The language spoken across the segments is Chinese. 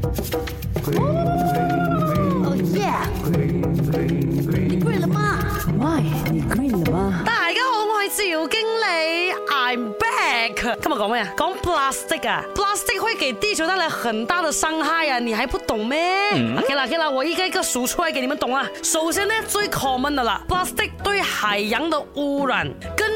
哦耶！你了吗 m 你了吗？大家好，我是刘经理，I'm back。干嘛讲咩啊？讲 plastic 啊！plastic 会给地球带来很大的伤害啊！你还不懂咩？OK 啦 o k 啦，我一个一个数出来给你们懂啊。首先呢，最 common 的啦，plastic 对海洋的污染。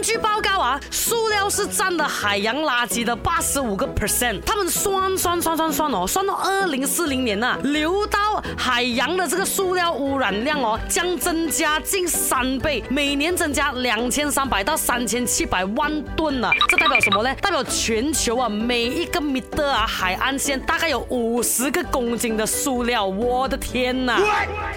据报告啊，塑料是占了海洋垃圾的八十五个 percent。他们算算算算算哦，算到二零四零年呐，流到海洋的这个塑料污染量哦，将增加近三倍，每年增加两千三百到三千七百万吨呢。这代表什么呢？代表全球啊，每一个米的啊海岸线大概有五十个公斤的塑料。我的天呐！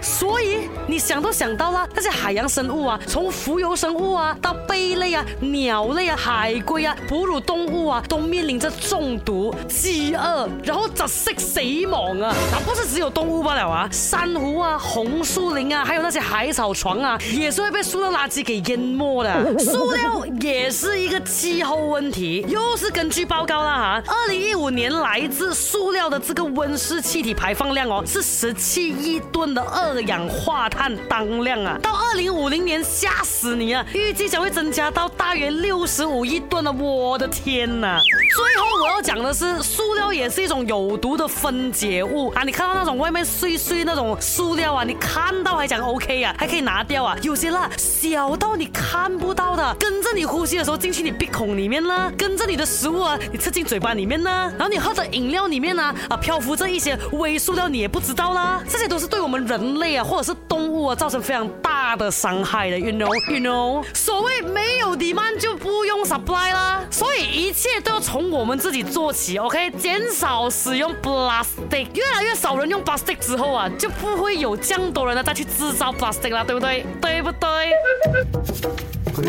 所以你想都想到了，那些海洋生物啊，从浮游生物啊到贝类啊。鸟类啊，海龟啊，哺乳动物啊，都面临着中毒、饥饿，然后窒息、死亡啊！那不是只有动物罢了啊！珊瑚啊，红树林啊，还有那些海草床啊，也是会被塑料垃圾给淹没的。塑料也是一个气候问题，又是根据报告啦哈。二零一五年，来自塑料的这个温室气体排放量哦，是十七亿吨的二氧化碳当量啊。到零五零年吓死你啊！预计将会增加到大约六十五亿吨的，我的天哪！最后我要讲的是，塑料也是一种有毒的分解物啊。你看到那种外面碎碎那种塑料啊，你看到还讲 OK 啊，还可以拿掉啊。有些那小到你看不到的，跟着你呼吸的时候进去你鼻孔里面呢，跟着你的食物啊，你吃进嘴巴里面呢，然后你喝的饮料里面啊，啊，漂浮着一些微塑料你也不知道啦。这些都是对我们人类啊，或者是动物啊，造成非常大的。伤害的，you know，you know。所谓没有 demand 就不用 supply 啦，所以一切都要从我们自己做起，OK？减少使用 plastic，越来越少人用 plastic 之后啊，就不会有这样多人呢再去制造 plastic 啦，对不对？对不对？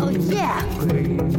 哦耶！